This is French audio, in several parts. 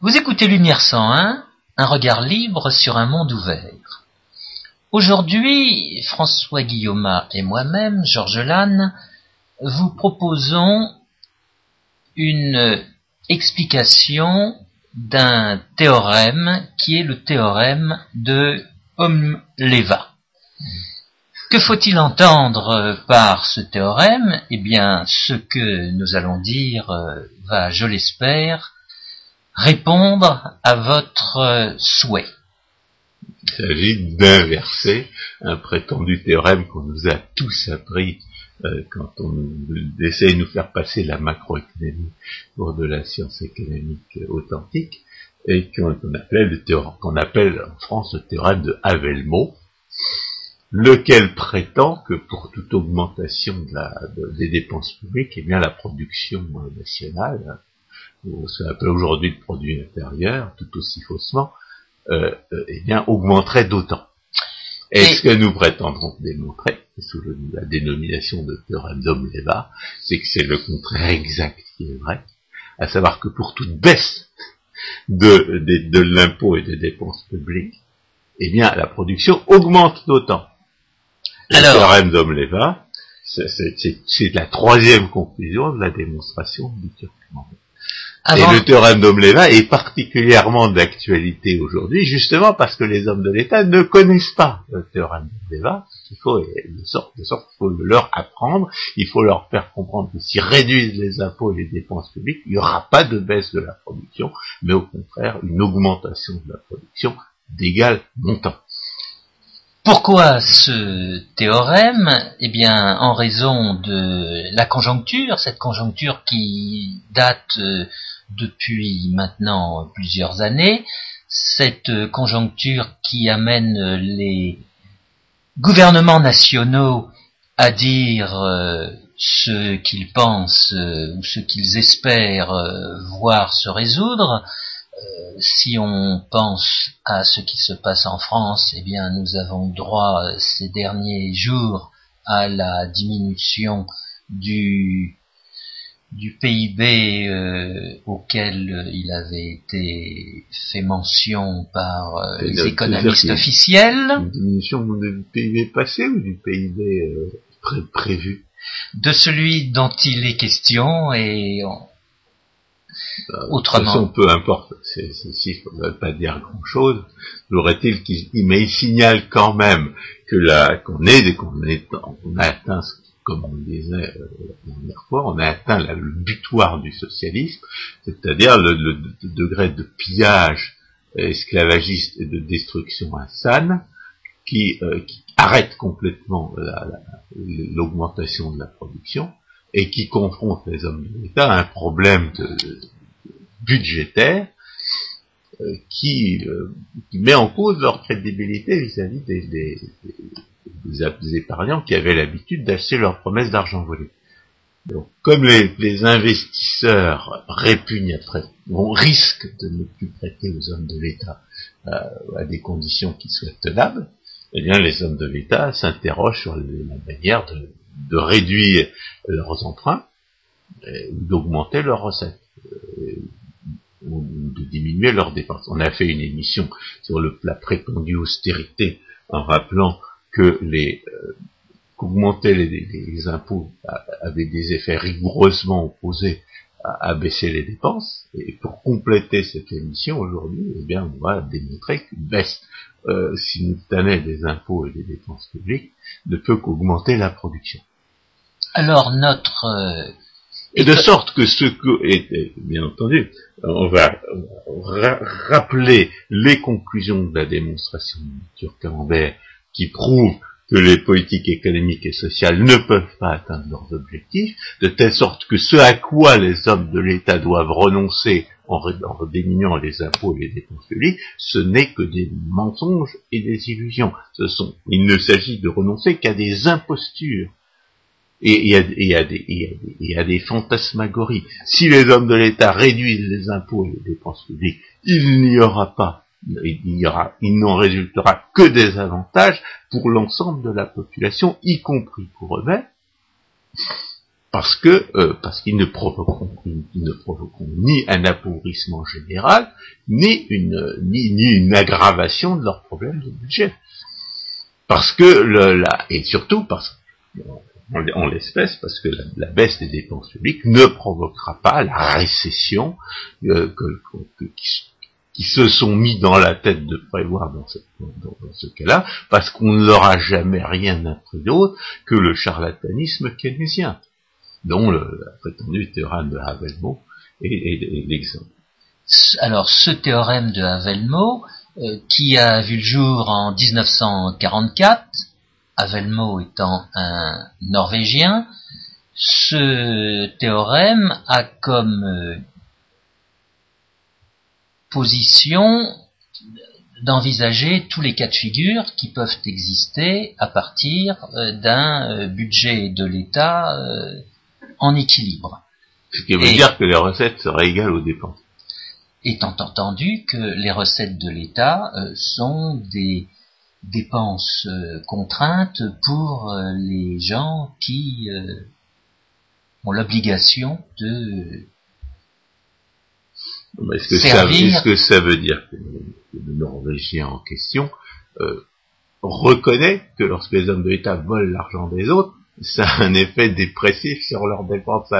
Vous écoutez Lumière 101, un regard libre sur un monde ouvert. Aujourd'hui, François Guillaume et moi-même, Georges Lannes, vous proposons une explication d'un théorème qui est le théorème de Omleva. Que faut-il entendre par ce théorème? Eh bien, ce que nous allons dire va, je l'espère, répondre à votre souhait. Il s'agit d'inverser un prétendu théorème qu'on nous a tous appris euh, quand on essaie de nous faire passer la macroéconomie pour de la science économique authentique et qu'on appelle, en France le théorème de Havelmo, lequel prétend que pour toute augmentation des dépenses publiques, eh bien la production nationale ce qu'on appelle aujourd'hui le produit intérieur, tout aussi faussement, euh, euh, eh bien, augmenterait d'autant. Et, ce que nous prétendrons démontrer, sous la dénomination de théorème d'Omleva, c'est que c'est le contraire exact qui est vrai, à savoir que pour toute baisse de, de, l'impôt et des dépenses publiques, eh bien, la production augmente d'autant. Le théorème d'Omleva, c'est la troisième conclusion de la démonstration du Et le théorème d'Omleva est particulièrement d'actualité aujourd'hui, justement parce que les hommes de l'État ne connaissent pas le théorème d'Omleva. Il faut, de sorte, de sorte, il faut leur apprendre, il faut leur faire comprendre que s'ils réduisent les impôts et les dépenses publiques, il n'y aura pas de baisse de la production, mais au contraire une augmentation de la production d'égal montant. Pourquoi ce théorème? Eh bien, en raison de la conjoncture, cette conjoncture qui date euh, depuis maintenant plusieurs années, cette conjoncture qui amène les gouvernements nationaux à dire euh, ce qu'ils pensent euh, ou ce qu'ils espèrent euh, voir se résoudre. si on pense à ce qui se passe en France, eh bien nous avons droit ces derniers jours à la diminution du du PIB euh, auquel euh, il avait été fait mention par euh, les économistes officiels. Une diminution du PIB passé ou du PIB prévu De celui dont il est question et bah, autrement. De peu importe, ces chiffres ne veulent pas dire grand-chose. L'aurait-il qu'il mais il signale quand même que la qu'on est qu'on est on a atteint ce comme on le disait euh, la dernière fois, on a atteint le butoir du socialisme, c'est-à-dire le, degré de pillage esclavagiste et de destruction insane qui, euh, arrête complètement l'augmentation de la production et qui confronte les hommes de l'État à un problème budgétaire euh, qui, met en cause leur crédibilité vis-à-vis des épargnants qui avaient l'habitude d'acheter leurs promesses d'argent volé. Donc, comme les, investisseurs répugnent après, on risque de ne plus prêter aux hommes de l'État euh, à des conditions qui soient tenables, eh bien, les hommes de l'État s'interrogent sur la manière de, réduire leurs emprunts ou d'augmenter leurs recettes euh, ou de diminuer leurs dépenses. On a fait une émission sur le, la prétendue austérité en rappelant que les euh, qu'augmenter les, impôts avait des effets rigoureusement opposés à, baisser les dépenses. Et pour compléter cette émission aujourd'hui, eh bien, on va démontrer qu'une baisse euh, simultanée des impôts et des dépenses publiques ne peut qu'augmenter la production. Alors notre euh, et de sorte que ce que, et, bien entendu, on va rappeler les conclusions de la démonstration de Turcamembert qui prouve que les politiques économiques et sociales ne peuvent pas atteindre leurs objectifs, de telle sorte que ce à quoi les hommes de l'État doivent renoncer en, diminuant les impôts et les dépenses publiques, ce n'est que des mensonges et des illusions. Ce sont, il ne s'agit de renoncer qu'à des impostures. Et il y, a, des fantasmagories. Si les hommes de l'État réduisent les impôts et les dépenses publiques, il n'y aura pas il n'en résultera que des avantages pour l'ensemble de la population, y compris pour eux-mêmes. parce que euh, parce qu'ils ne provoqueront ni un appauvrissement général ni une ni, une aggravation de leurs problèmes de budget parce que le, la, et surtout parce en, l'espèce parce que la, baisse des dépenses publiques ne provoquera pas la récession euh, que, se sont mis dans la tête de prévoir dans, ce cas-là, parce qu'on ne leur a jamais rien appris d'autre que le charlatanisme keynésien dont le, prétendu théorème de Havelmo est, l'exemple. Alors, ce théorème de Havelmo, euh, qui a vu le jour en 1944, Havelmo étant un Norvégien, ce théorème a comme euh, position d'envisager tous les cas de figure qui peuvent exister à partir euh, d'un budget de l'État en équilibre. Ce qui veut dire que les recettes seraient égales aux dépenses. Étant entendu que les recettes de l'État euh, sont des dépenses euh, contraintes pour euh, les gens qui ont l'obligation de est-ce que, que ça veut dire que le Norvégien en question reconnaît que lorsque les hommes de l'État volent l'argent des autres, ça a un effet dépressif sur leurs dépenses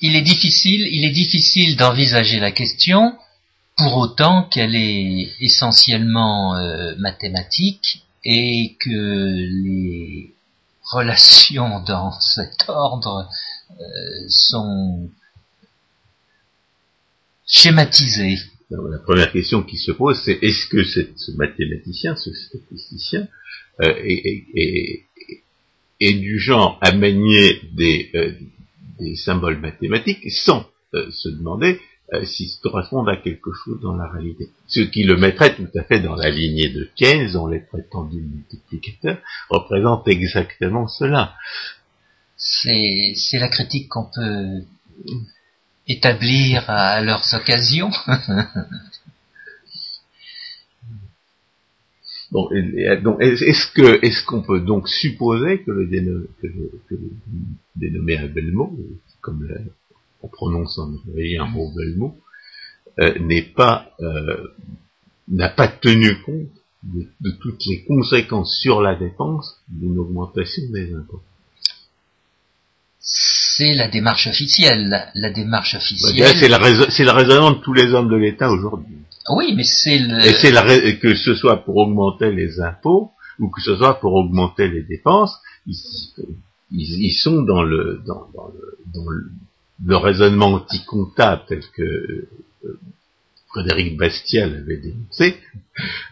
Il est difficile, il est difficile d'envisager la question pour autant qu'elle est essentiellement euh, mathématique et que les relations dans cet ordre euh, sont schématisées. la première question qui se pose, c'est est-ce que ce mathématicien, ce statisticien, euh, et, du genre à manier des, euh, symboles mathématiques sans se demander s'ils correspondent à quelque chose dans la réalité? Ce qui le mettrait tout à fait dans la lignée de Keynes, dont les prétendus multiplicateurs représentent exactement cela. C'est la critique qu'on peut établir à leurs occasions. Bon, est-ce que est-ce qu'on peut donc supposer que le, dénommé, que le, dénommé Abelmo, comme on prononce en norvégien Abelmo, euh, n'est pas euh, n'a pas tenu compte de, toutes les conséquences sur la dépense d'une augmentation des impôts? C'est la démarche officielle. La, démarche officielle. c'est le raisonnement de tous les hommes de l'État aujourd'hui. Oui, mais c'est le... Et c'est la, que ce soit pour augmenter les impôts ou que ce soit pour augmenter les dépenses, ils, ils, sont dans le, dans, dans le, dans le, raisonnement anti-comptable tel que euh, Frédéric Bastiat avait dénoncé,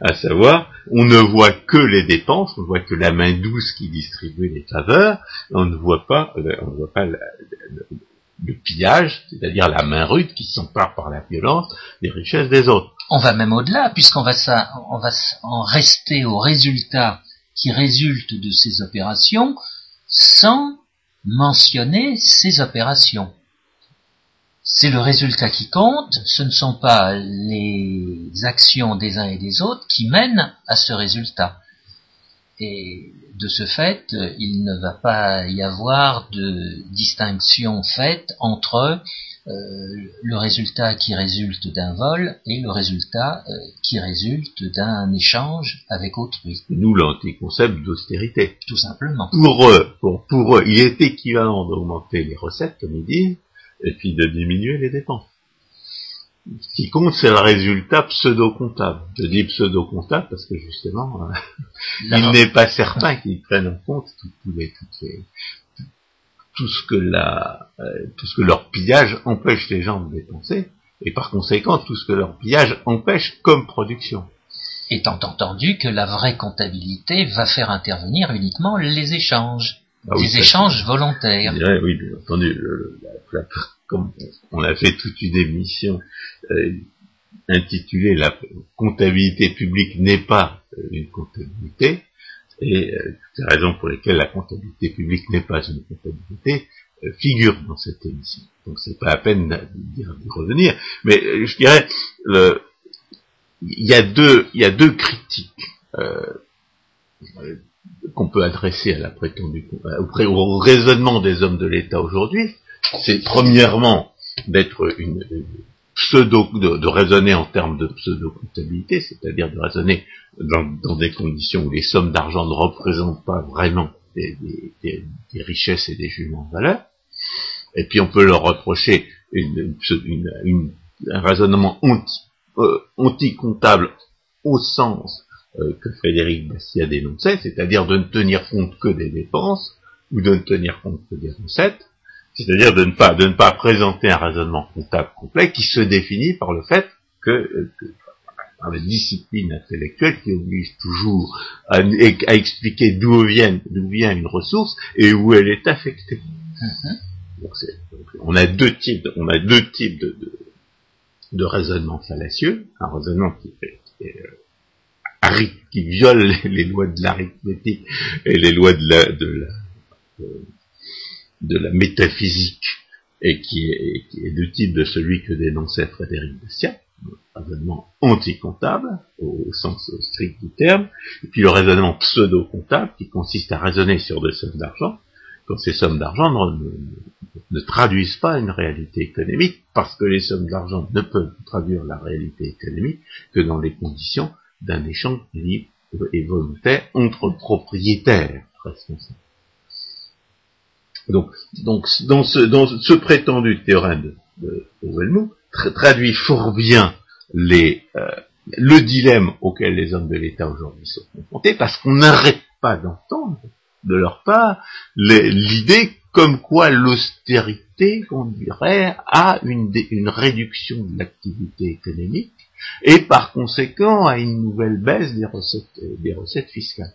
à savoir, on ne voit que les dépenses, on ne voit que la main douce qui distribue les faveurs, on ne voit pas, euh, le pillage, c'est-à-dire la main rude qui s'empare par la violence des richesses des autres. On va même au-delà, puisqu'on va, va en rester aux résultats qui résultent de ces opérations sans mentionner ces opérations. C'est le résultat qui compte, ce ne sont pas les actions des uns et des autres qui mènent à ce résultat. Et de ce fait, il ne va pas y avoir de distinction faite entre euh, le résultat qui résulte d'un vol et le résultat euh, qui résulte d'un échange avec autrui. Nous, l'anticoncept d'austérité. Tout simplement. Pour eux, pour, pour eux, il est équivalent d'augmenter les recettes, comme ils disent, et puis de diminuer les dépenses. Ce qui compte, c'est le résultat pseudo-comptable. Je dis pseudo-comptable parce que justement, euh, il n'est pas certain qu'ils prennent en compte tout, les, tout, ce que la, euh, tout ce que leur pillage empêche les gens de dépenser, et par conséquent tout ce que leur pillage empêche comme production. Étant entendu que la vraie comptabilité va faire intervenir uniquement les échanges, ah les échanges volontaires. oui, bien entendu. la, comme on a fait toute une émission euh, intitulée La comptabilité publique n'est pas euh, une comptabilité, et euh, toutes les raisons pour lesquelles la comptabilité publique n'est pas une comptabilité figurent dans cette émission. Donc c'est pas la peine d'y revenir. Mais je dirais, il y a deux, il y a deux critiques qu'on peut adresser à la prétendue, au raisonnement des hommes de l'État aujourd'hui, c'est premièrement d'être une, pseudo, de, raisonner en termes de pseudo-comptabilité, c'est-à-dire de raisonner dans, des conditions où les sommes d'argent ne représentent pas vraiment des, richesses et des jugements de valeur. Et puis on peut leur reprocher un raisonnement euh, anti-comptable au sens euh, que Frédéric Bastiat dénonçait, c'est-à-dire de ne tenir compte que des dépenses ou de ne tenir compte que des recettes, c'est-à-dire de ne pas de ne pas présenter un raisonnement comptable complet qui se définit par le fait que, euh, par la discipline intellectuelle qui oblige toujours à, expliquer d'où vient d'où vient une ressource et où elle est affectée. Mm-hmm. donc, on a deux types on a deux types de, de, de raisonnement fallacieux, un raisonnement qui, est, qui viole les, lois de l'arithmétique et les lois de la, de la, de la métaphysique et qui est, qui du type de celui que dénonçait Frédéric Bastiat, un raisonnement anti-comptable au sens strict du terme, et puis le raisonnement pseudo-comptable qui consiste à raisonner sur des sommes d'argent, quand ces sommes d'argent ne, traduisent pas une réalité économique, parce que les sommes d'argent ne peuvent traduire la réalité économique que dans les conditions d'un échange libre et volontaire entre propriétaires responsables. Donc, donc dans, ce, dans ce prétendu théorème de, de traduit fort bien les, euh, le dilemme auquel les hommes de l'État aujourd'hui sont confrontés, parce qu'on n'arrête pas d'entendre de leur part l'idée comme quoi l'austérité conduirait à une, une réduction de l'activité économique et par conséquent à une nouvelle baisse des recettes, des recettes fiscales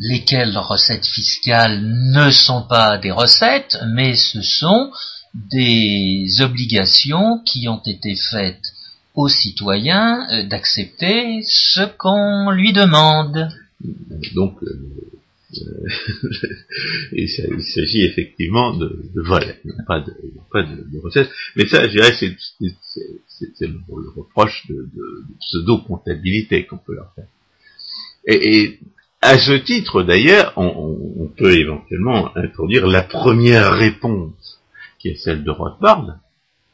lesquelles recettes fiscales ne sont pas des recettes, mais ce sont des obligations qui ont été faites aux citoyens euh, d'accepter ce qu'on lui demande. Donc, euh, euh, il s'agit effectivement de, de vol, pas de, pas de, recettes. Mais ça, je dirais, c'est le, reproche de, pseudo-comptabilité qu'on peut leur faire. Et, et à ce titre, d'ailleurs, on, peut éventuellement introduire la première réponse, qui est celle de Rothbard,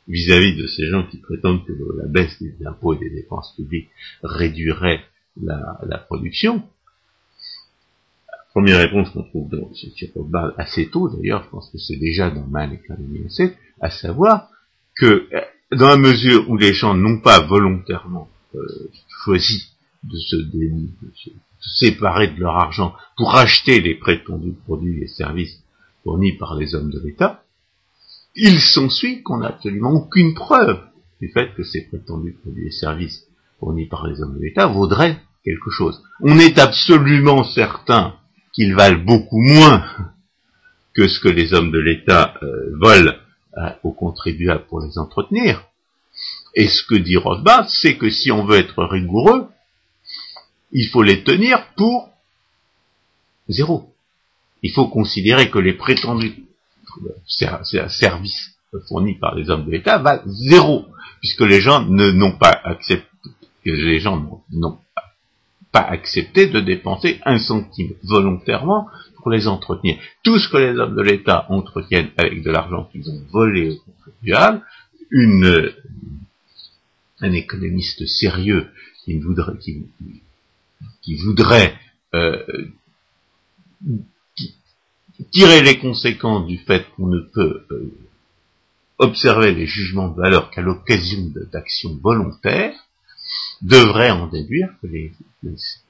vis-à-vis de ces gens qui prétendent que la baisse des impôts et des dépenses publiques réduirait la, production. Première réponse qu'on trouve dans, sur Rothbard assez tôt, d'ailleurs, je pense que c'est déjà dans Man Economy à savoir que dans la mesure où les gens n'ont pas volontairement euh, choisi de se, de se séparer de leur argent pour acheter les prétendus produits et services fournis par les hommes de l'État, il s'ensuit qu'on n'a absolument aucune preuve du fait que ces prétendus produits et services fournis par les hommes de l'État vaudraient quelque chose. On est absolument certain qu'ils valent beaucoup moins que ce que les hommes de l'État euh, volent euh, aux contribuables pour les entretenir. Et ce que dit Rothbard, c'est que si on veut être rigoureux, il faut les tenir pour zéro. Il faut considérer que les prétendus services fournis par les hommes de l'État valent zéro, puisque les gens n'ont pas accepté, les gens n'ont pas accepté de dépenser un centime volontairement pour les entretenir. Tout ce que les hommes de l'État entretiennent avec de l'argent qu'ils ont volé aux contribuables, une, un économiste sérieux qui voudrait, qui voudrait euh, tirer les conséquences du fait qu'on ne peut euh, observer les jugements de valeur qu'à l'occasion d'actions volontaires, devrait en déduire que les,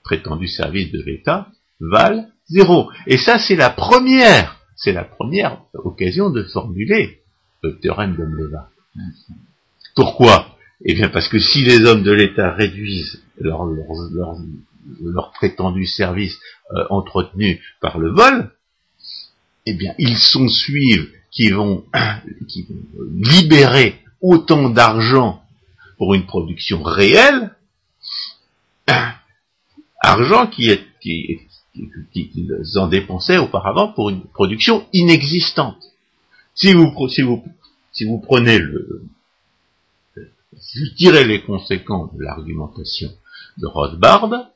prétendus services de l'État valent zéro. Et ça, c'est la première, c'est la première occasion de formuler le théorème de Mleva. Pourquoi? Eh bien, parce que si les hommes de l'État réduisent leur, leur, leur prétendu service euh, entretenu par le vol, eh bien, ils sont suivent vont, qui vont libérer autant d'argent pour une production réelle, argent qui est, qui, qu'ils en dépensaient auparavant pour une production inexistante. Si vous, si vous, si vous prenez le, si vous tirez les conséquences de l'argumentation de Rothbard,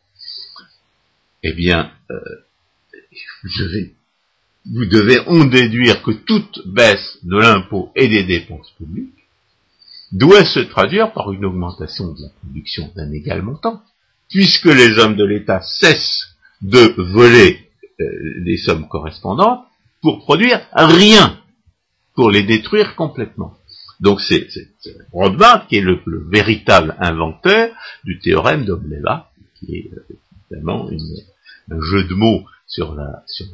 eh bien, euh, vous devez en déduire que toute baisse de l'impôt et des dépenses publiques doit se traduire par une augmentation de la production d'un égal montant, puisque les hommes de l'État cessent de voler euh, les sommes correspondantes pour produire rien, pour les détruire complètement. Donc c'est Rothbard qui est le, véritable inventeur du théorème d'Obleva, qui est euh, évidemment un jeu de mots sur la sur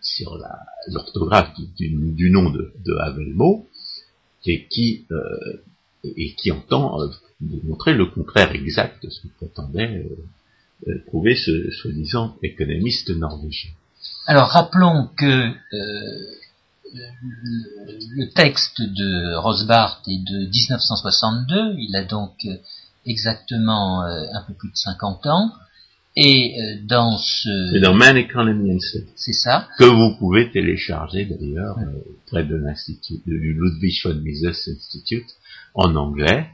sur l'orthographe du, nom de, de Havelmo, et qui euh, et qui entend euh, démontrer le contraire exact de ce que prétendait euh, prouver ce soi-disant économiste norvégien. Alors rappelons que le texte de Rosbart est de 1962, il a donc exactement un peu plus de 50 ans, et euh, dans ce... C'est dans Man Economy C'est ça. Que vous pouvez télécharger d'ailleurs euh, près de l'institut, du Ludwig von Mises Institute en anglais.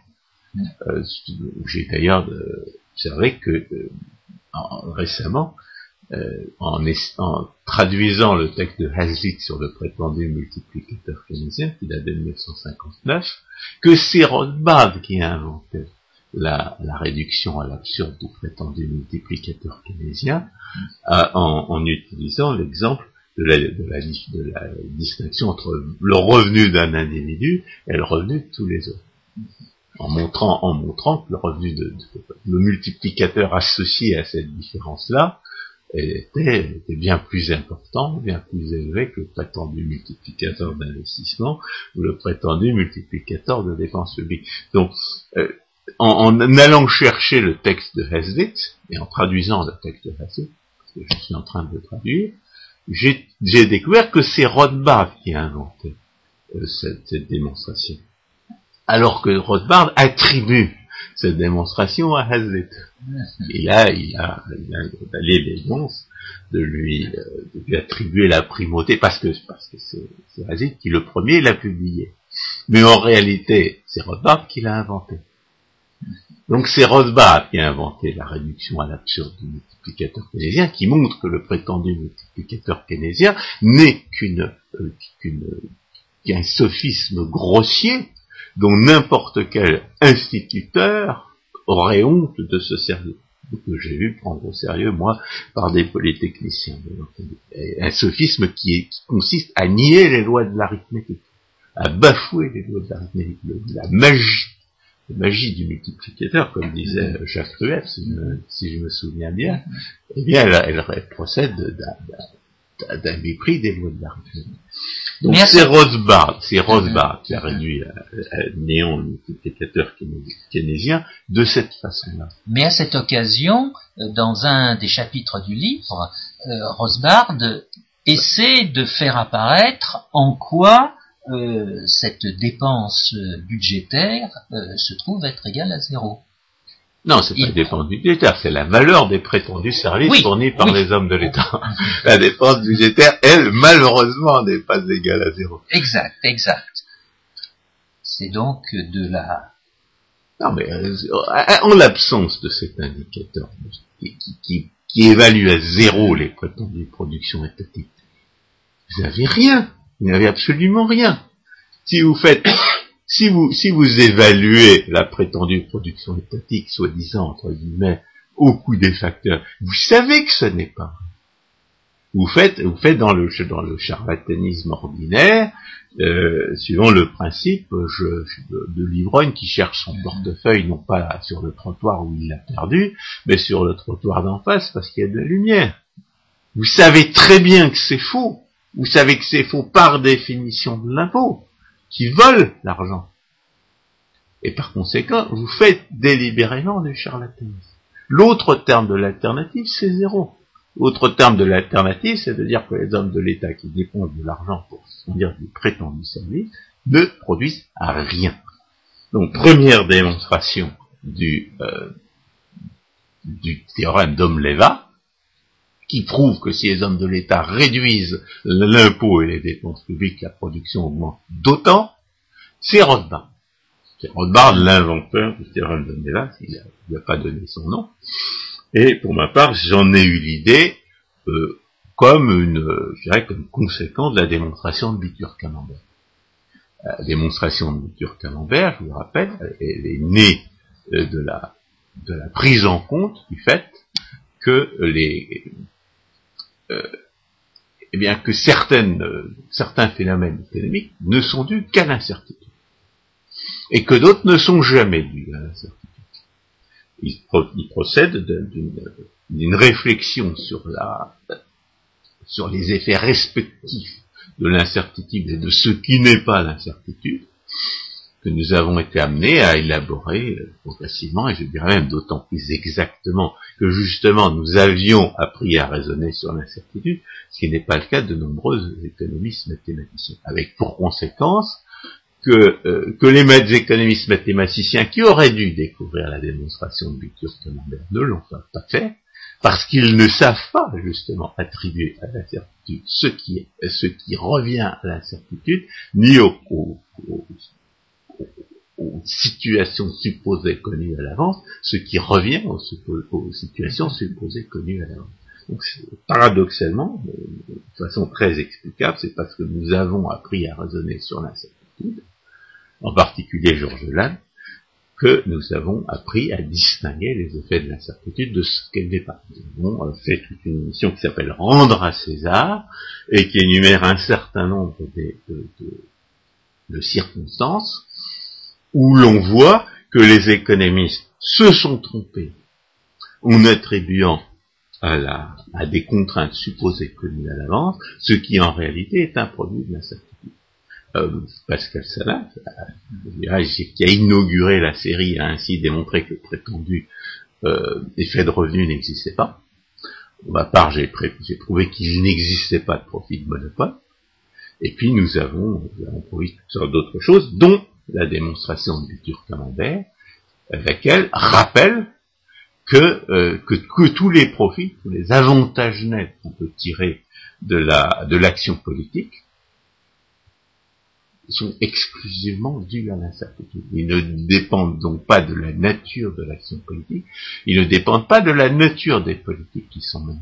Euh, J'ai d'ailleurs observé que récemment, en, traduisant le texte de Hazlitt sur le prétendu multiplicateur keynésien, qui date de 1959, que c'est Rothbard qui a inventé la, réduction à l'absurde du prétendu multiplicateur keynésien euh, en, utilisant l'exemple de, la, distinction entre le revenu d'un individu et le revenu de tous les autres. En montrant, en montrant que le revenu de, le multiplicateur associé à cette différence-là était, bien plus important, bien plus élevé que le prétendu multiplicateur d'investissement ou le prétendu multiplicateur de dépenses publiques. Donc, euh, en, allant chercher le texte de Hazlitt, et en traduisant le texte de Hazlitt, parce que je suis en train de le traduire, j'ai découvert que c'est Rothbard qui a inventé euh, cette, démonstration. Alors que Rothbard attribue cette démonstration à Hazlitt. Et là, il a, il a de lui, euh, de lui attribuer la primauté, parce que parce que c'est Hazlitt qui le premier l'a publié. Mais en réalité, c'est Rothbard qui l'a inventé. Donc c'est Rothbard qui a inventé la réduction à l'absurde du multiplicateur keynésien, qui montre que le prétendu multiplicateur keynésien n'est qu'une euh, qu'un sophisme grossier dont n'importe quel instituteur aurait honte de se servir. Que j'ai vu prendre au sérieux, moi, par des polytechniciens. Un sophisme qui, consiste à nier les lois de l'arithmétique, à bafouer les lois de l'arithmétique, la magie la magie du multiplicateur, comme disait Jacques Rueff, si, je me souviens bien, eh bien, elle, elle, procède d'un mépris des lois de l'arithmétique. Donc c'est Rothbard, c'est Rothbard qui a réduit à, néant le multiplicateur keynésien de cette façon-là. Mais à cette occasion, euh, dans un des chapitres du livre, euh, Rothbard essaie de faire apparaître en quoi euh, cette dépense budgétaire euh, se trouve être égale à zéro. Non, c'est pas la dépense budgétaire, c'est la valeur des prétendus services fournis par les hommes de l'État. la dépense budgétaire, elle, malheureusement, n'est pas égale à zéro. Exact, exact. C'est donc de la... Non, mais euh, en l'absence de cet indicateur qui, qui, qui, évalue à zéro les prétendues productions étatiques, vous n'avez rien. Vous n'avez absolument rien. Si vous faites, si vous, si vous évaluez la prétendue production étatique, soi-disant, entre guillemets, au coût des facteurs, vous savez que ce n'est pas. Vous faites, vous faites dans le, dans le charlatanisme ordinaire, euh, suivant le principe je, de, l'ivrogne qui cherche son portefeuille non pas sur le trottoir où il l'a perdu, mais sur le trottoir d'en face parce qu'il y a de la lumière. Vous savez très bien que c'est faux. Vous savez que c'est faux par définition de l'impôt, qui vole l'argent. Et par conséquent, vous faites délibérément du charlatanisme. L'autre terme de l'alternative, c'est zéro. L'autre terme de l'alternative, c'est de dire que les hommes de l'État qui dépensent de l'argent pour dire du prétendu service ne produisent rien. Donc, première démonstration du, euh, du théorème d'Homme-Leva, qui prouve que si les hommes de l'État réduisent l'impôt et les dépenses publiques, la production augmente d'autant, c'est Rothbard. C'est Rothbard l'inventeur du théorème de Mélas, il n'a pas donné son nom. Et pour ma part, j'en ai eu l'idée euh, comme une, je dirais, comme conséquence de la démonstration de Bitur-Camembert. La démonstration de Bitur-Camembert, je vous rappelle, elle est née euh, de la, prise en compte du fait que les, euh, eh bien que certaines, certains phénomènes économiques ne sont dus qu'à l'incertitude et que d'autres ne sont jamais dus à l'incertitude. Il, procède d'une réflexion sur la sur les effets respectifs de l'incertitude et de ce qui n'est pas l'incertitude, que nous avons été amenés à élaborer euh, progressivement, et je dirais même d'autant plus exactement que justement nous avions appris à raisonner sur l'incertitude, ce qui n'est pas le cas de nombreux économistes mathématiciens, avec pour conséquence que, euh, que les économistes mathématiciens qui auraient dû découvrir la démonstration de Victor ne l'ont pas fait, parce qu'ils ne savent pas justement attribuer à l'incertitude ce qui, ce qui revient à l'incertitude, ni aux, situations supposées connues à l'avance, ce qui revient aux, situations supposées connues à l'avance. Donc, paradoxalement, de façon très explicable, c'est parce que nous avons appris à raisonner sur l'incertitude, en particulier Georges Lannes, que nous avons appris à distinguer les effets de l'incertitude de ce qu'elle n'est pas. Nous avons euh, fait toute une émission qui s'appelle Rendre à César et qui énumère un certain nombre de, circonstances où l'on voit que les économistes se sont trompés en attribuant à, la, à des contraintes supposées connues à l'avance, ce qui en réalité est un produit de l'incertitude. Euh, Pascal Salat, qui a inauguré la série, a ainsi démontré que le prétendu euh, effet de revenu n'existait pas. Pour ma part, j'ai prouvé qu'il n'existait pas de profit de monopole. Et puis nous avons, prouvé toutes sortes d'autres choses, dont la démonstration du camembert, laquelle rappelle que, euh, que, tous les profits, tous les avantages nets qu'on peut tirer de la de l'action politique sont exclusivement dus à l'incertitude. Ils ne dépendent donc pas de la nature de l'action politique, ils ne dépendent pas de la nature des politiques qui sont menées.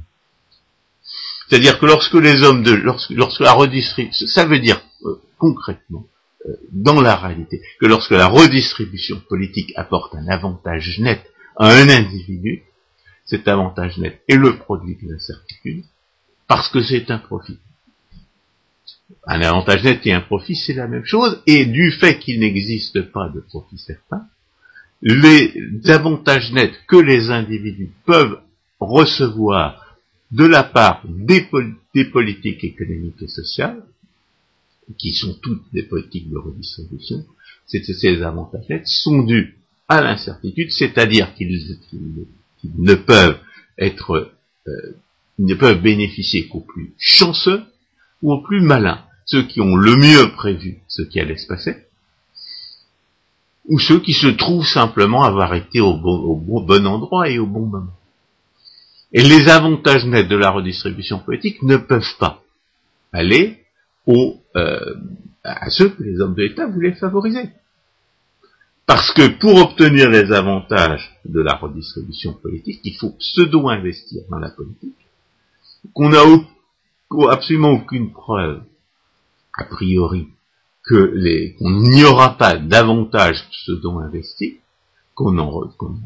C'est-à-dire que lorsque les hommes de, lorsque, lorsque la redistribution, ça veut dire euh, concrètement, dans la réalité, que lorsque la redistribution politique apporte un avantage net à un individu, cet avantage net est le produit de l'incertitude, parce que c'est un profit. Un avantage net et un profit, c'est la même chose, et du fait qu'il n'existe pas de profit certain, les avantages nets que les individus peuvent recevoir de la part des, politiques économiques et sociales, qui sont toutes des politiques de redistribution, ces avantages nets sont dus à l'incertitude, c'est-à-dire qu'ils ne peuvent être, euh, ne peuvent bénéficier qu'aux plus chanceux ou aux plus malins ceux qui ont le mieux prévu ce qui allait se passer, ou ceux qui se trouvent simplement avoir été au bon, endroit et au bon moment. Et les avantages nets de la redistribution politique ne peuvent pas aller euh, à ceux que les hommes de l'État voulaient favoriser. Parce que pour obtenir les avantages de la redistribution politique, il faut pseudo-investir dans la politique, qu'on n'a absolument aucune preuve a priori que les qu'on n'y aura pas davantage dont investi qu'on en,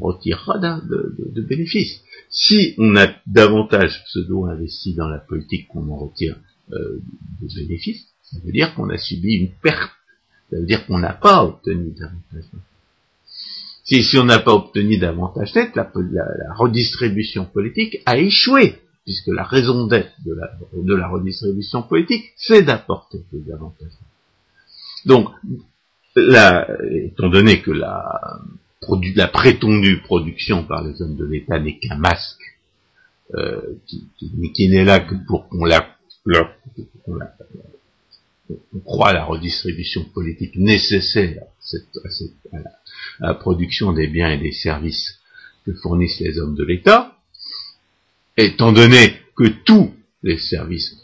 retirera de, bénéfices. Si on a davantage ce dont investi dans la politique qu'on en retire euh, de bénéfices, ça veut dire qu'on a subi une perte. Ça veut dire qu'on n'a pas obtenu davantage. Si, si on n'a pas obtenu davantage net, la, la redistribution politique a échoué puisque la raison d'être de la, de la redistribution politique, c'est d'apporter des avantages. Donc, étant donné que la, la prétendue production par les hommes de l'État n'est qu'un masque, euh, qui, n'est là que pour qu'on la, on croit la redistribution politique nécessaire à la production des biens et des services que fournissent les hommes de l'État, étant donné que tous les services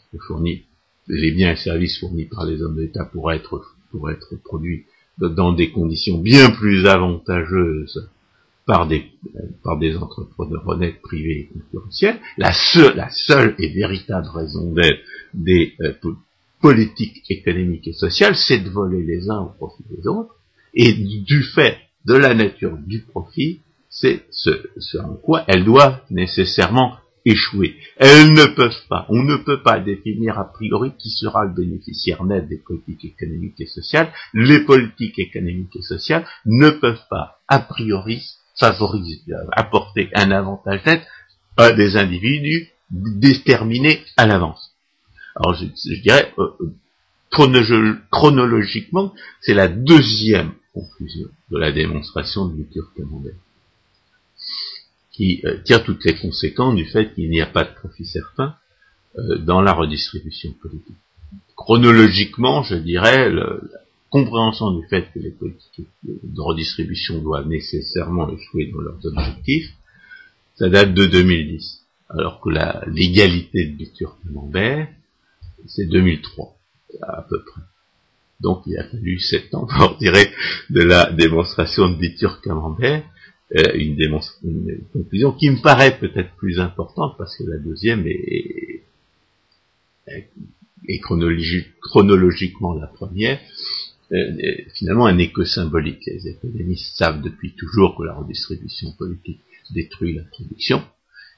les biens et services fournis par les hommes d'État pourraient être, être produits dans des conditions bien plus avantageuses par des, par des entrepreneurs honnêtes, privés et concurrentiels. La seule, la seule et véritable raison d'être des euh, politiques économiques et sociales, c'est de voler les uns au profit des autres. Et du fait de la nature du profit, c'est ce, ce en quoi elles doivent nécessairement échouer. Elles ne peuvent pas, on ne peut pas définir a priori qui sera le bénéficiaire net des politiques économiques et sociales. Les politiques économiques et sociales ne peuvent pas a priori favoriser, apporter un avantage net à des individus déterminés à l'avance. Alors je, dirais, euh, euh, chronologiquement, c'est la deuxième conclusion de la démonstration de Luthor Camembert qui euh, tire toutes les conséquences du fait qu'il n'y a pas de profit certain dans la redistribution politique. Chronologiquement, je dirais, compréhension du fait que les politiques de redistribution doivent nécessairement échouer dans leurs objectifs, ça date de 2010, alors que la l'égalité de Bitur Camembert, c'est 2003, à peu près. Donc il a fallu sept ans pour tirer de la démonstration de Bitur Camembert euh, une, une, conclusion qui me paraît peut-être plus importante parce que la deuxième est, chronologiquement la première. Euh, finalement, elle n'est que symbolique. Les économistes savent depuis toujours que la redistribution politique détruit la production.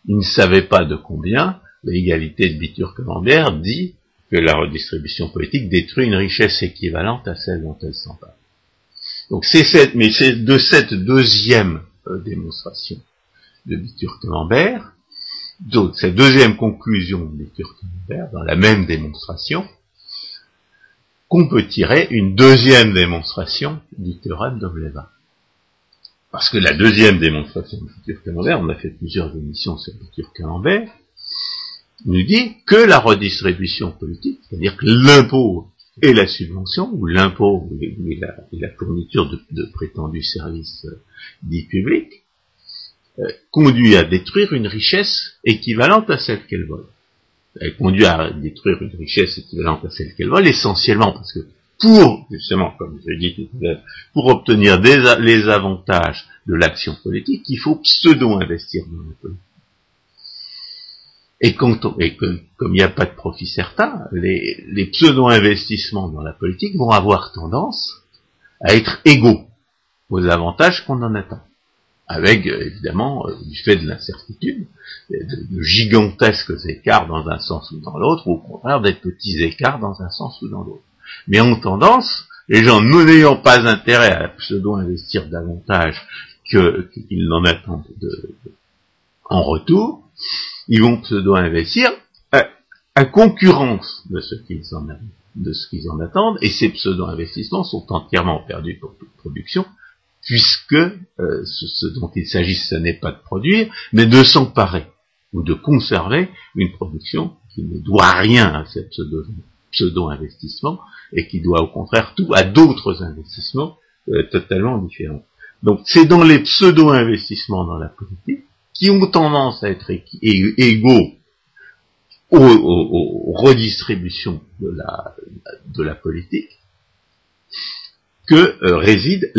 Ils ne savaient pas de combien. L'égalité de Bitur-Camembert dit que la redistribution politique détruit une richesse équivalente à celle dont elle s'empare. Donc c'est cette, mais c'est de cette deuxième euh, démonstration de Bitur-Camembert. Donc, cette deuxième conclusion de Bitur-Camembert, dans la même démonstration, qu'on peut tirer une deuxième démonstration du théorème d'Obleva. Parce que la deuxième démonstration de Bitur-Camembert, on a fait plusieurs émissions sur Bitur-Camembert, nous dit que la redistribution politique, c'est-à-dire que l'impôt et la subvention, ou l'impôt et, la, fourniture de, prétendus services euh, dits publics, euh, conduit à détruire une richesse équivalente à celle qu'elle vole. Elle conduit à détruire une richesse équivalente à celle qu'elle vole, essentiellement parce que pour, justement, comme je l'ai dit tout à l'heure, pour obtenir les avantages de l'action politique, il faut pseudo-investir dans la politique. Et, comme il n'y a pas de profit certain, les, pseudo-investissements dans la politique vont avoir tendance à être égaux aux avantages qu'on en attend. Avec, euh, évidemment, euh, du fait de l'incertitude, de, gigantesques écarts dans un sens ou dans l'autre, ou au contraire des petits écarts dans un sens ou dans l'autre. Mais en tendance, les gens n'ayant pas intérêt à pseudo-investir davantage qu'ils n'en attendent en retour, ils vont pseudo-investir à, concurrence de ce qu'ils en, de ce qu'ils en attendent, et ces pseudo-investissements sont entièrement perdus pour toute production, puisque euh, ce, dont il s'agit, ce n'est pas de produire, mais de s'emparer ou de conserver une production qui ne doit rien à ces pseudo-investissements et qui doit au contraire tout à d'autres investissements euh, totalement différents. Donc c'est dans les pseudo-investissements dans la politique qui ont tendance à être égaux aux, redistributions de la, politique, que euh, réside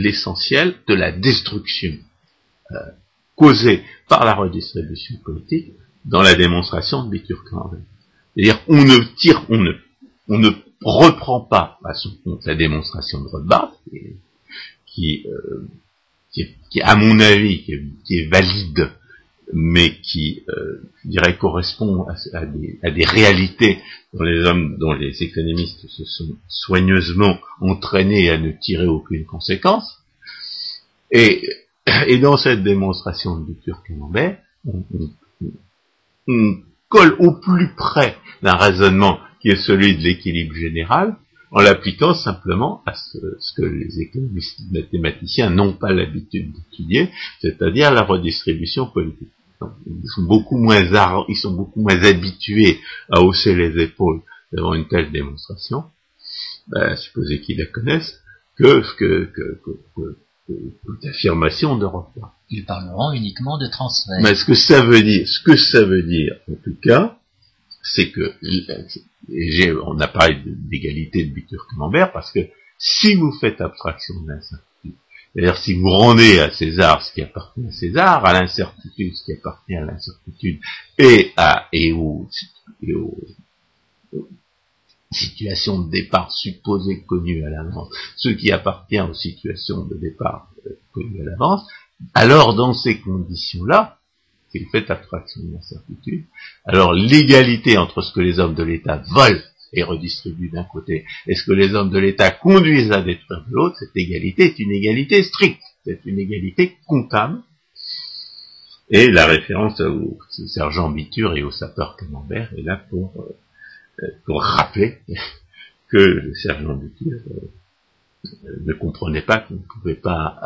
l'essentiel de la destruction euh, causée par la redistribution politique dans la démonstration de bitur C'est-à-dire, on ne tire, on ne, on ne reprend pas à son compte la démonstration de Rothbard, qui, euh, qui, qui, à mon avis, qui est valide, mais qui, euh, je dirais, correspond à, des, réalités dont les hommes, dont les économistes se sont soigneusement entraînés à ne tirer aucune conséquence. Et, et dans cette démonstration de Dutur Camembert, on, on, on colle au plus près d'un raisonnement qui est celui de l'équilibre général, en l'appliquant simplement à ce, que les économistes mathématiciens n'ont pas l'habitude d'étudier, c'est-à-dire la redistribution politique. Ils sont beaucoup moins ils sont beaucoup moins habitués à hausser les épaules devant une telle démonstration, ben, supposez qu'ils la connaissent, que, que, que, que, toute affirmation de repas. Ils parleront uniquement de transfert. Mais ce que ça veut dire, ce que ça veut dire, en tout cas, c'est que on a parlé d'égalité de Bitur Camembert parce que si vous faites abstraction de l'incertitude C'est-à-dire, si vous rendez à César ce qui appartient à César, à l'incertitude ce qui appartient à l'incertitude, et à et aux, situations de départ supposées connues à l'avance, ce qui appartient aux situations de départ euh, connues à l'avance, alors dans ces conditions-là, s'il fait abstraction de l'incertitude, alors l'égalité entre ce que les hommes de l'État veulent et redistribuent d'un côté, et ce que les hommes de l'État conduisent à détruire de l'autre, cette égalité est une égalité stricte, c'est une égalité comptable. Et la référence au sergent Bitur et au sapeur Camembert est là pour, euh, pour rappeler que le sergent Bitur euh, ne comprenait pas qu'on ne pouvait pas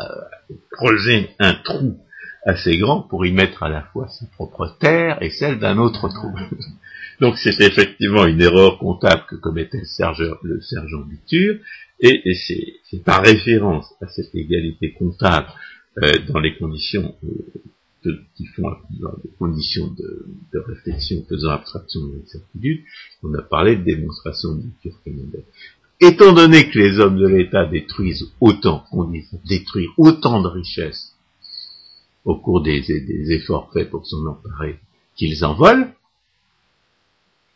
euh, creuser un trou assez grand pour y mettre à la fois sa propre terre et celle d'un autre trou. Donc c'est effectivement une erreur comptable que commettait le sergent, le sergent Bitur, et, c'est par référence à cette égalité comptable euh, dans les conditions euh, qui font dans les conditions de, de, réflexion faisant abstraction de l'incertitude, qu'on a parlé de démonstration de Bitur Étant donné que les hommes de l'État détruisent autant, on dit détruire autant de richesses au cours des, efforts faits pour s'en emparer qu'ils en volent,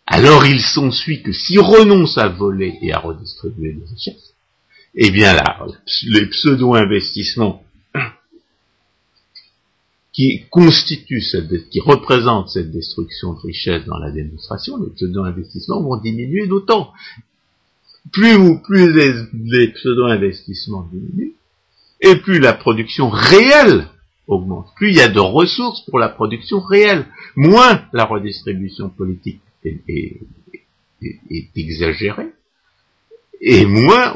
alors il s'ensuit que s'ils renoncent à voler et à redistribuer des richesses, eh bien là, les pseudo-investissements qui constituent cette, qui représentent cette destruction de richesses dans la démonstration, les pseudo-investissements vont diminuer d'autant. Plus ou plus les, les pseudo-investissements diminuent, et plus la production réelle Plus il y a de ressources pour la production réelle, moins la redistribution politique est, exagérée, et moins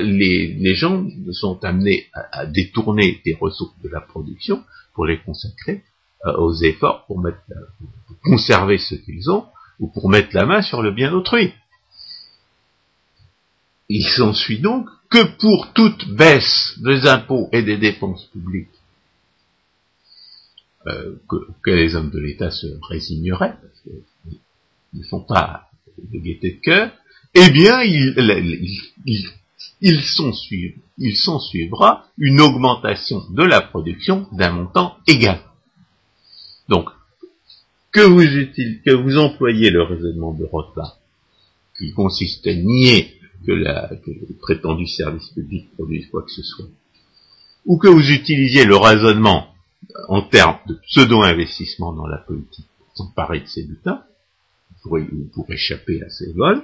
les, gens sont amenés à, détourner des ressources de la production pour les consacrer euh, aux efforts pour, pour conserver ce qu'ils ont ou pour mettre la main sur le bien d'autrui. Il s'ensuit donc que pour toute baisse des impôts et des dépenses publiques euh, que, les hommes de l'État se résigneraient, parce qu'ils ne font pas de gaieté de cœur, eh bien, il, il, s'en suivra une augmentation de la production d'un montant égal. Donc, que vous, que vous employez le raisonnement de Rothbard, qui consiste à nier que, la, que le prétendu service public produise quoi que ce soit, ou que vous utilisiez le raisonnement en termes de pseudo-investissement dans la politique pour s'emparer de ces butins, pour, échapper à ces vols,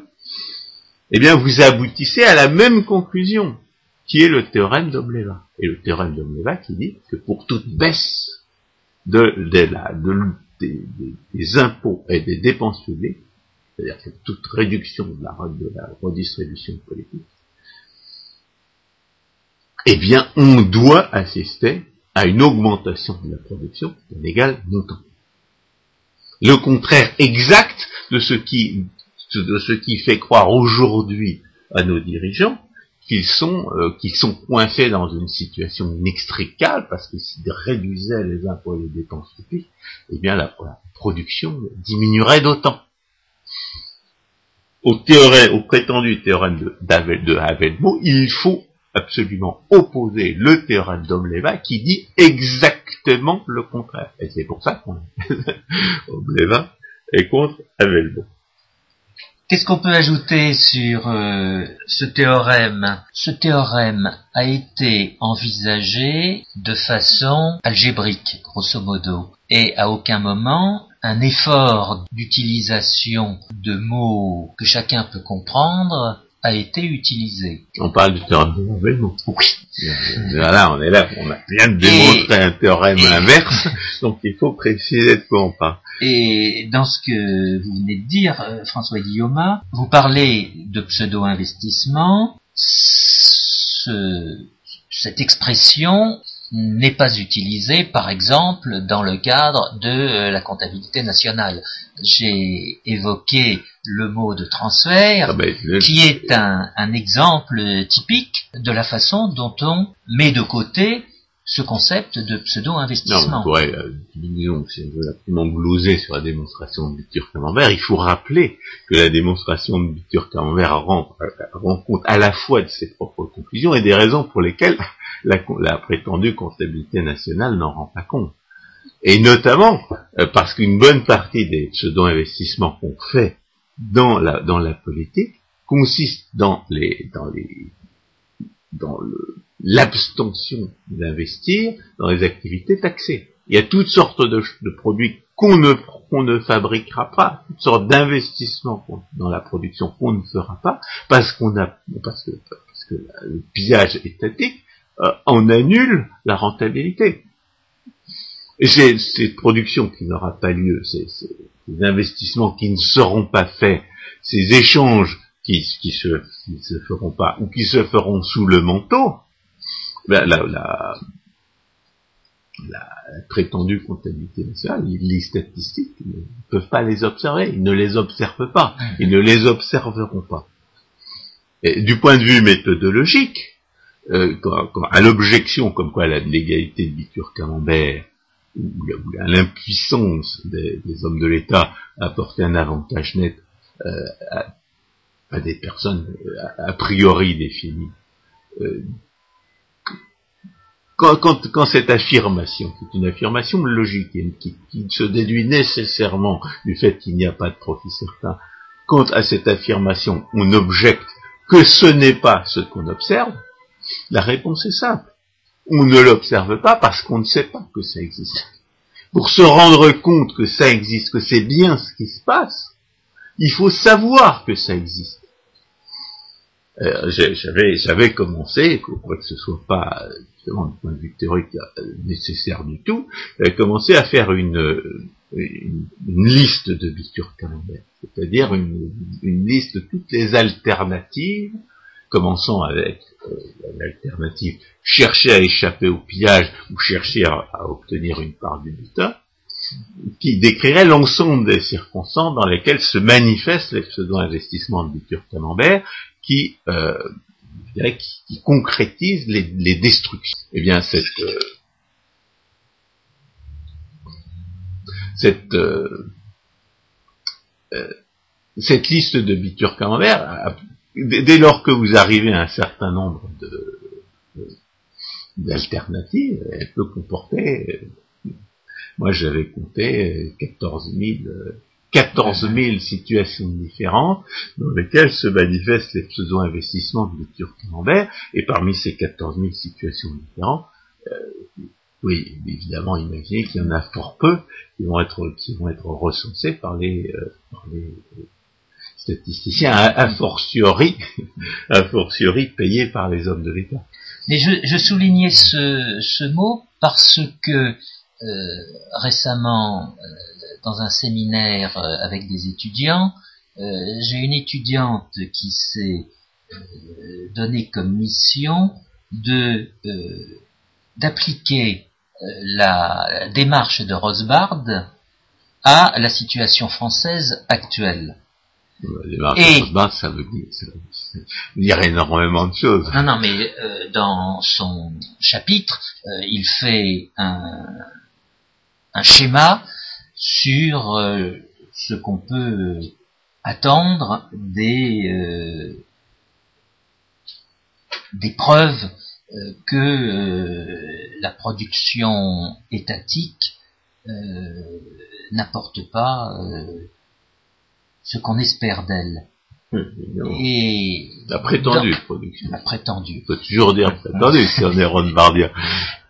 eh bien vous aboutissez à la même conclusion, qui est le théorème d'Omleva. Et le théorème d'Omleva qui dit que pour toute baisse de, des, impôts et des dépenses publiques, c'est-à-dire toute réduction de la, de la redistribution politique, eh bien on doit assister à une augmentation de la production d'un égal montant. Le contraire exact de ce qui, de ce qui fait croire aujourd'hui à nos dirigeants qu'ils sont, euh, qu'ils sont coincés dans une situation inextricable parce que s'ils réduisaient les impôts et les dépenses publiques, eh bien la, production diminuerait d'autant. Au théorème, au prétendu théorème de, de Havelmo, il faut absolument opposé le théorème d'Omleva qui dit exactement le contraire. Et c'est pour ça qu'on est contre Avelbo. Qu'est-ce qu'on peut ajouter sur euh, ce théorème? Ce théorème a été envisagé de façon algébrique, grosso modo, et à aucun moment un effort d'utilisation de mots que chacun peut comprendre a été utilisé. On parle du théorème de l'envellement. Oui. Voilà, on est là, on a bien de démontrer un théorème inverse, donc il faut préciser de quoi on parle. Et dans ce que vous venez de dire, euh, François Guillaume, vous parlez de pseudo-investissement. cette expression n'est pas utilisée, par exemple, dans le cadre de euh, la comptabilité nationale. J'ai évoqué le mot de transfert, ah ben, qui est un, exemple typique de la façon dont on met de côté ce concept de pseudo-investissement. Non, on pourrait, euh, disons, si on veut absolument blouser sur la démonstration de Bitur Camembert, il faut rappeler que la démonstration de Bitur Camembert rend, rend compte à la fois de ses propres conclusions et des raisons pour lesquelles la, prétendue comptabilité nationale n'en rend pas compte. Et notamment euh, parce qu'une bonne partie des pseudo-investissements qu'on fait dans la, dans la politique consiste dans les, dans les, dans l'abstention d'investir dans les activités taxées. Il y a toutes sortes de, produits qu'on ne, ne fabriquera pas, toutes sortes d'investissements dans la production qu'on ne fera pas, parce qu'on a, parce que, parce que le pillage étatique euh, en annule la rentabilité. Et c'est cette production qui n'aura pas lieu, ces, investissements qui ne seront pas faits, ces échanges qui, qui, se, qui se feront pas ou qui se feront sous le manteau, ben, la, la, la prétendue comptabilité nationale, les statistiques ne peuvent pas les observer, ils ne les observent pas, ils ne les observeront pas. Et du point de vue méthodologique, euh, à l'objection comme quoi la légalité de Bitur Camembert ou, à l'impuissance des, hommes de l'État à apporter un avantage net euh, à, des personnes euh, a, priori définies, euh, quand, cette affirmation, qui est une affirmation logique, qui, qui, se déduit nécessairement du fait qu'il n'y a pas de profit certain, quand à cette affirmation on objecte que ce n'est pas ce qu'on observe, la réponse est simple. On ne l'observe pas parce qu'on ne sait pas que ça existe. Pour se rendre compte que ça existe, que c'est bien ce qui se passe, il faut savoir que ça existe. Euh, j'avais commencé, pour que ce soit pas justement du point de vue théorique euh, nécessaire du tout, commencé à faire une, liste de bitures c'est-à-dire une, une, liste de toutes les alternatives, commençant avec euh, l'alternative chercher à échapper au pillage ou chercher à, obtenir une part du butin, qui décrirait l'ensemble des circonstances dans lesquelles se manifestent les pseudo-investissements de Bitur Camembert, qui, euh, qui, concrétisent les, destructions. Eh bien, cette euh, cette euh, cette liste de Bitur Camembert dès lors que vous arrivez à un certain nombre de d'alternatives, elle peut comporter, moi j'avais compté 14 000, 14 000 situations différentes dans lesquelles se manifestent les pseudo-investissements de lecture camembert, et parmi ces 14 000 situations différentes, euh, oui, évidemment, imaginez qu'il y en a fort peu qui vont être, qui vont être recensés par les, euh, par les statisticiens, a, fortiori, a fortiori payés par les hommes de l'État. Mais je, soulignais ce, mot parce que euh, récemment, euh, dans un séminaire euh, avec des étudiants, j'ai une étudiante qui s'est donnée comme mission d'appliquer la démarche de Rosbard à la situation française actuelle. Et ça veut dire, énormément de choses. Non, non, mais euh, dans son chapitre, euh, il fait un, un schéma sur euh, ce qu'on peut attendre des des preuves que la production étatique n'apporte pas ce qu'on espère d'elle. Et la prétendue production. La prétendue. Faut toujours dire prétendue si on est Ron Bardia.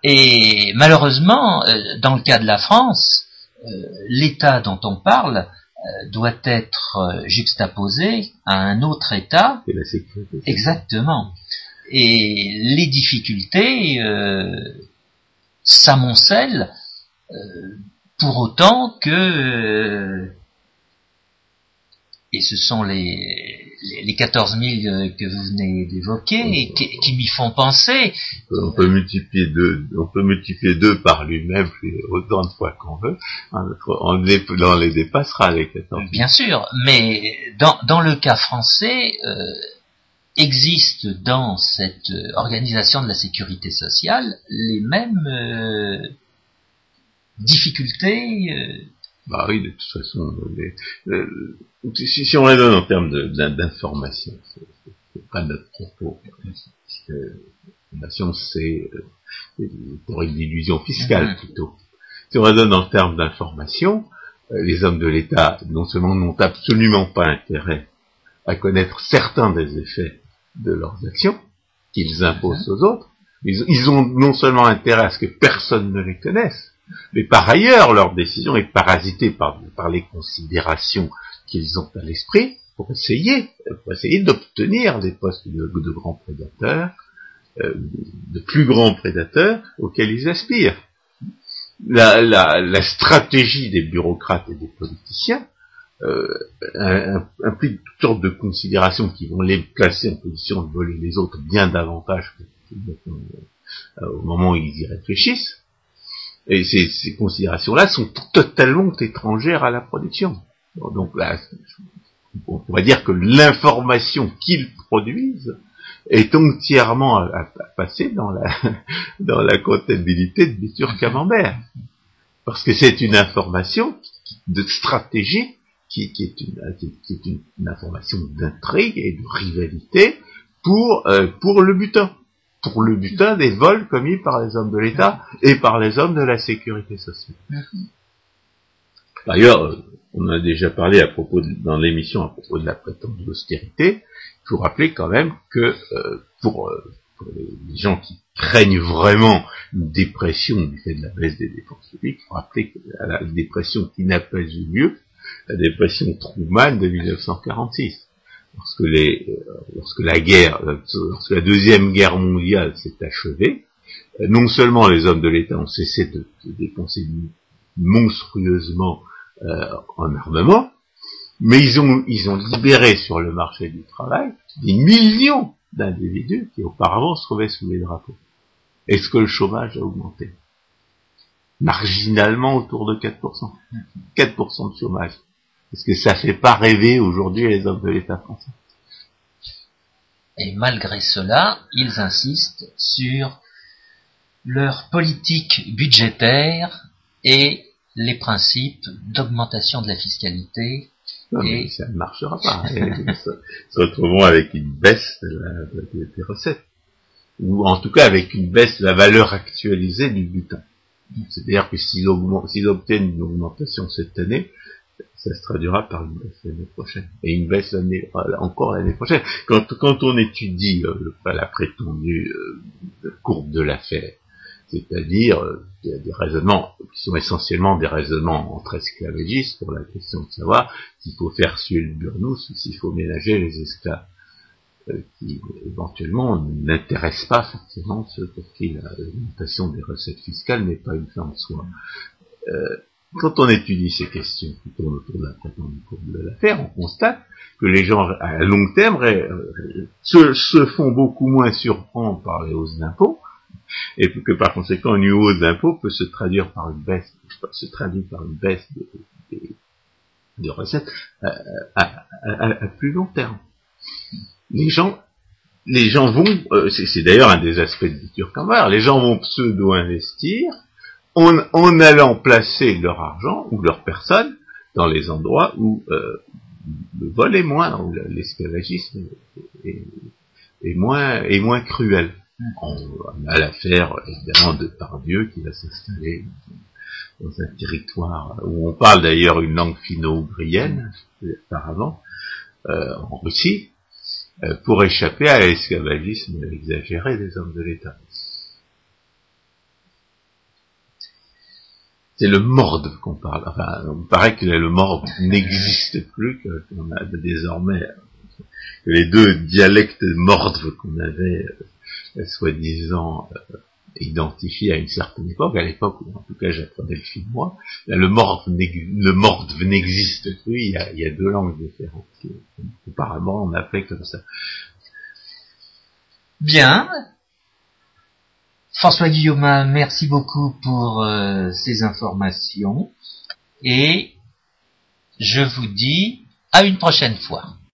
Et malheureusement, euh, dans le cas de la France, euh, l'État dont on parle euh, doit être juxtaposé à un autre État. Et la sécurité. Exactement. Et les difficultés s'amoncellent pour autant que et ce sont les, les, 14 000 que vous venez d'évoquer et qui, m'y font penser. On peut multiplier deux, on peut multiplier deux par lui-même autant de fois qu'on veut. On, les dépassera les 14 000. Bien sûr, mais dans, dans le cas français, euh, existe dans cette organisation de la sécurité sociale les mêmes euh, difficultés. Euh, bah oui, de toute façon, euh, si, si, on les donne en termes d'information, c'est pas notre propos. science, c'est euh, théorie de l'illusion fiscale plutôt. Si on raisonne en termes d'information, euh, les hommes de l'État, non seulement n'ont absolument pas intérêt à connaître certains des effets de leurs actions qu'ils imposent aux autres, ils, ont non seulement intérêt à ce que personne ne les connaisse, mais par ailleurs leur décision est parasitée par, les considérations qu'ils ont à l'esprit pour essayer, pour essayer d'obtenir des postes de, grands prédateurs, euh, de plus grands prédateurs auxquels ils aspirent. La, la, la stratégie des bureaucrates et des politiciens euh, implique toutes sortes de considérations qui vont les placer en position de voler les autres bien davantage euh, au moment où ils y réfléchissent. Et ces, ces considérations-là sont totalement étrangères à la production. Donc là, on pourrait dire que l'information qu'ils produisent est entièrement à, passer dans la, dans la comptabilité de Bitur Camembert. Parce que c'est une information de stratégie qui, qui, est, une, qui est, une, information d'intrigue et de rivalité pour, euh, pour le butin. Pour le butin des vols commis par les hommes de l'État et par les hommes de la sécurité sociale. D'ailleurs, on a déjà parlé à propos dans l'émission à propos de la prétendue austérité. Il faut rappeler quand même que euh, pour, euh, pour, les gens qui craignent vraiment une dépression du fait de la baisse des dépenses publiques, il faut rappeler que la dépression qui n'a pas eu lieu, la dépression Truman de 1946, lorsque, les, euh, lorsque la guerre, lorsque la deuxième guerre mondiale s'est achevée, non seulement les hommes de l'État ont cessé de, de dépenser monstrueusement euh, en armement, mais ils ont, ils ont libéré sur le marché du travail des millions d'individus qui auparavant se trouvaient sous les drapeaux. Est-ce que le chômage a augmenté? Marginalement autour de 4%. 4% de chômage. Est-ce que ça fait pas rêver aujourd'hui les hommes de l'État français Et malgré cela, ils insistent sur leur politique budgétaire et les principes d'augmentation de la fiscalité. et... ça ne marchera pas. se retrouvons avec une baisse des recettes. Ou en tout cas avec une baisse de la valeur actualisée du butin. C'est-à-dire que s'ils, obtiennent une augmentation cette année, ça se traduira par une baisse l'année prochaine. Et une baisse l'année, encore l'année prochaine. Quand, quand on étudie euh, la prétendue euh, courbe de l'affaire, c'est-à-dire euh, des raisonnements qui sont essentiellement des raisonnements entre esclavagistes pour la question de savoir s'il faut faire suer le burnous ou s'il faut ménager les esclaves, euh, qui éventuellement n'intéressent pas forcément ceux pour qui l'augmentation des recettes fiscales n'est pas une fin en soi. Euh, quand on étudie ces questions qui tournent autour de la de l'affaire, on constate que les gens à long terme se, font beaucoup moins surprendre par les hausses d'impôts, et que par conséquent une hausse d'impôts peut se traduire par une baisse, se traduire par une baisse des, recettes euh, à, plus long terme. Les gens, les gens vont, euh, c'est d'ailleurs un des aspects de Turcambar, les gens vont pseudo-investir en, en, allant placer leur argent ou leur personne dans les endroits où euh, le vol est moins, où l'esclavagisme est, moins, est moins cruel. On a l'affaire, évidemment, de Pardieu qui va s'installer dans un territoire où on parle d'ailleurs une langue finno-ougrienne, apparemment, euh, en Russie, euh, pour échapper à l'esclavagisme exagéré des hommes de l'État. C'est le morde qu'on parle. Enfin, on paraît que le morde n'existe plus, qu'on a désormais que les deux dialectes mordes qu'on avait euh, soi-disant euh, identifié à une certaine époque, à l'époque où en tout cas j'apprenais le le morve le n'existe plus, il y, a, il y a deux langues différentes. Auparavant on appelait comme ça. Bien. François Guillaume, merci beaucoup pour euh, ces informations et je vous dis à une prochaine fois.